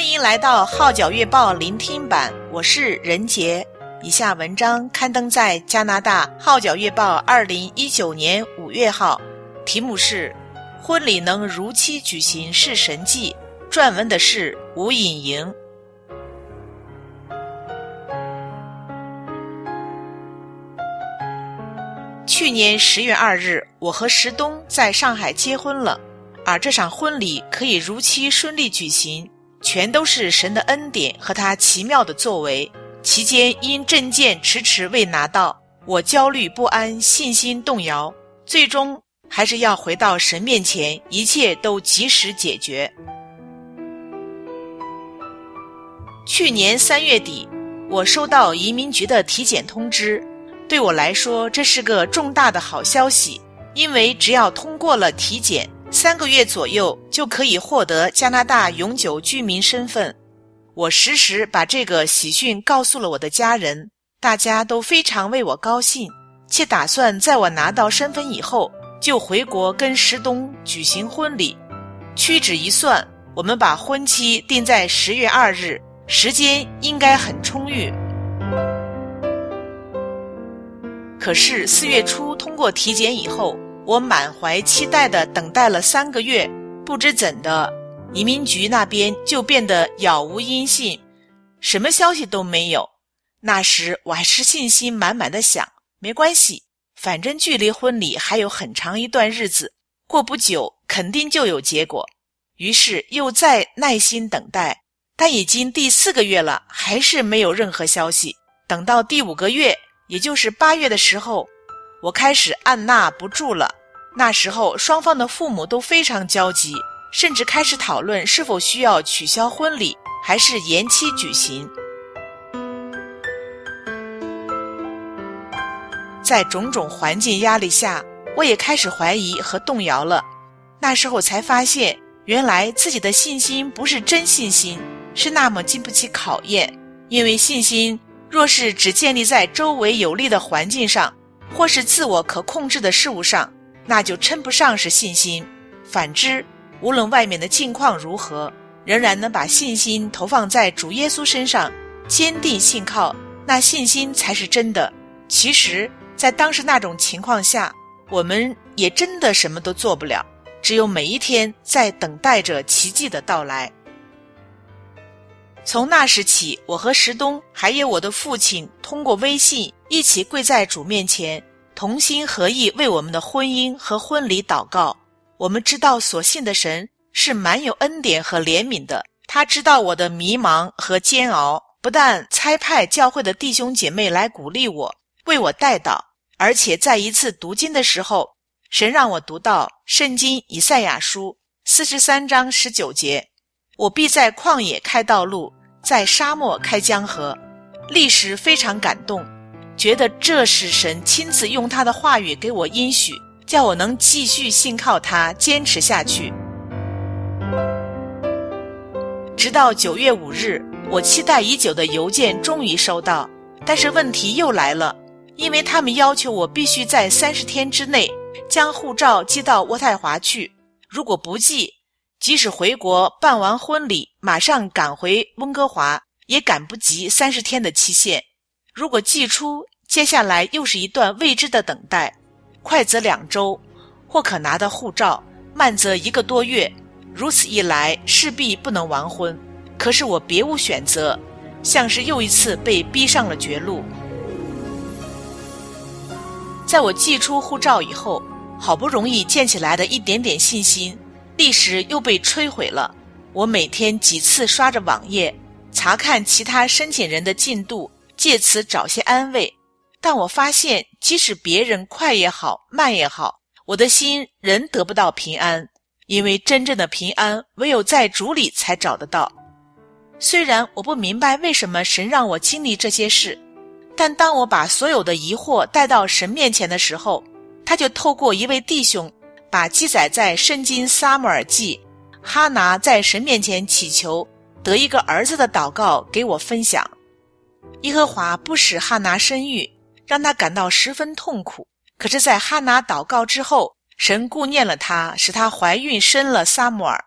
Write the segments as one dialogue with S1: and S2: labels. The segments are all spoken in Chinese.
S1: 欢迎来到《号角月报》聆听版，我是任杰。以下文章刊登在加拿大《号角月报》二零一九年五月号，题目是《婚礼能如期举行是神迹》，撰文的是吴颖莹。去年十月二日，我和石东在上海结婚了，而这场婚礼可以如期顺利举行。全都是神的恩典和他奇妙的作为。期间因证件迟迟未拿到，我焦虑不安，信心动摇。最终还是要回到神面前，一切都及时解决。去年三月底，我收到移民局的体检通知，对我来说这是个重大的好消息，因为只要通过了体检。三个月左右就可以获得加拿大永久居民身份。我实时把这个喜讯告诉了我的家人，大家都非常为我高兴，且打算在我拿到身份以后就回国跟石东举行婚礼。屈指一算，我们把婚期定在十月二日，时间应该很充裕。可是四月初通过体检以后。我满怀期待地等待了三个月，不知怎的，移民局那边就变得杳无音信，什么消息都没有。那时我还是信心满满的想，没关系，反正距离婚礼还有很长一段日子，过不久肯定就有结果。于是又再耐心等待，但已经第四个月了，还是没有任何消息。等到第五个月，也就是八月的时候。我开始按捺不住了。那时候，双方的父母都非常焦急，甚至开始讨论是否需要取消婚礼，还是延期举行。在种种环境压力下，我也开始怀疑和动摇了。那时候才发现，原来自己的信心不是真信心，是那么经不起考验。因为信心若是只建立在周围有利的环境上，或是自我可控制的事物上，那就称不上是信心。反之，无论外面的境况如何，仍然能把信心投放在主耶稣身上，坚定信靠，那信心才是真的。其实，在当时那种情况下，我们也真的什么都做不了，只有每一天在等待着奇迹的到来。从那时起，我和石东还有我的父亲通过微信一起跪在主面前，同心合意为我们的婚姻和婚礼祷告。我们知道所信的神是满有恩典和怜悯的，他知道我的迷茫和煎熬，不但差派教会的弟兄姐妹来鼓励我，为我代祷，而且在一次读经的时候，神让我读到《圣经以赛亚书》四十三章十九节。我必在旷野开道路，在沙漠开江河。历时非常感动，觉得这是神亲自用他的话语给我应许，叫我能继续信靠他，坚持下去。直到九月五日，我期待已久的邮件终于收到，但是问题又来了，因为他们要求我必须在三十天之内将护照寄到渥太华去，如果不寄，即使回国办完婚礼，马上赶回温哥华，也赶不及三十天的期限。如果寄出，接下来又是一段未知的等待，快则两周，或可拿到护照；慢则一个多月。如此一来，势必不能完婚。可是我别无选择，像是又一次被逼上了绝路。在我寄出护照以后，好不容易建起来的一点点信心。立时又被摧毁了。我每天几次刷着网页，查看其他申请人的进度，借此找些安慰。但我发现，即使别人快也好，慢也好，我的心仍得不到平安。因为真正的平安，唯有在主里才找得到。虽然我不明白为什么神让我经历这些事，但当我把所有的疑惑带到神面前的时候，他就透过一位弟兄。把记载在圣经撒母耳记，哈拿在神面前祈求得一个儿子的祷告给我分享。耶和华不使哈拿生育，让他感到十分痛苦。可是，在哈拿祷告之后，神顾念了他，使他怀孕生了撒母耳。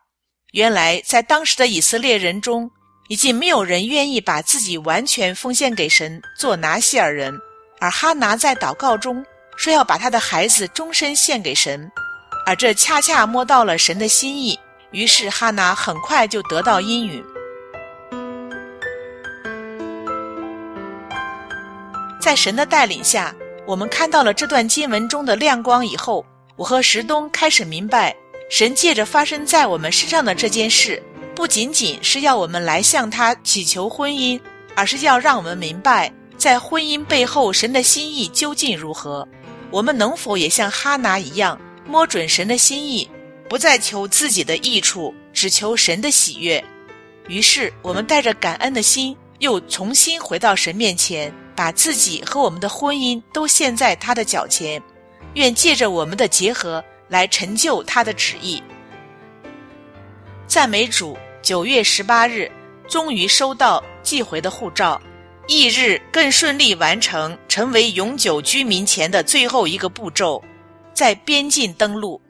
S1: 原来，在当时的以色列人中，已经没有人愿意把自己完全奉献给神做拿细耳人，而哈拿在祷告中说要把他的孩子终身献给神，而这恰恰摸到了神的心意，于是哈拿很快就得到应允。在神的带领下，我们看到了这段经文中的亮光以后，我和石东开始明白，神借着发生在我们身上的这件事，不仅仅是要我们来向他祈求婚姻，而是要让我们明白，在婚姻背后神的心意究竟如何。我们能否也像哈拿一样，摸准神的心意，不再求自己的益处，只求神的喜悦？于是，我们带着感恩的心，又重新回到神面前。把自己和我们的婚姻都献在他的脚前，愿借着我们的结合来成就他的旨意。赞美主！九月十八日，终于收到寄回的护照，翌日更顺利完成成为永久居民前的最后一个步骤，在边境登陆。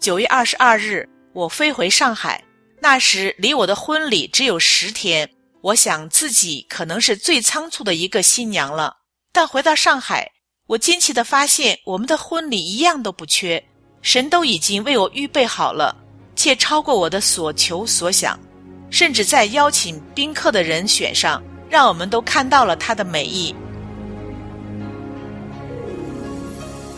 S1: 九月二十二日，我飞回上海，那时离我的婚礼只有十天。我想自己可能是最仓促的一个新娘了，但回到上海，我惊奇地发现我们的婚礼一样都不缺，神都已经为我预备好了，且超过我的所求所想，甚至在邀请宾客的人选上，让我们都看到了他的美意。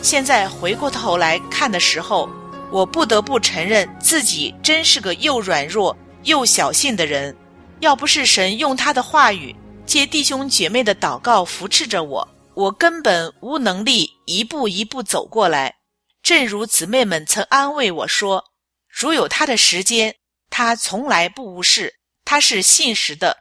S1: 现在回过头来看的时候，我不得不承认自己真是个又软弱又小信的人。要不是神用他的话语，借弟兄姐妹的祷告扶持着我，我根本无能力一步一步走过来。正如姊妹们曾安慰我说：“如有他的时间，他从来不无视，他是信实的。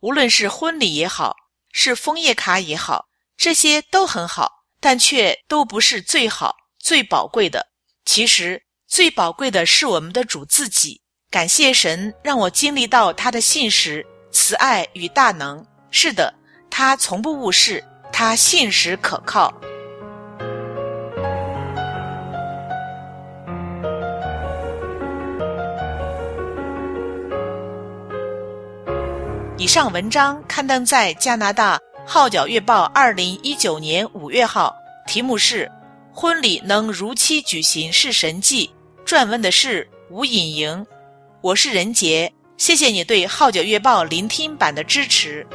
S1: 无论是婚礼也好，是枫叶卡也好，这些都很好，但却都不是最好、最宝贵的。其实最宝贵的是我们的主自己。”感谢神让我经历到他的信实、慈爱与大能。是的，他从不误事，他信实可靠。以上文章刊登在加拿大《号角月报》二零一九年五月号，题目是“婚礼能如期举行是神迹”，撰文的是吴颖莹。我是任杰，谢谢你对《号角月报》聆听版的支持。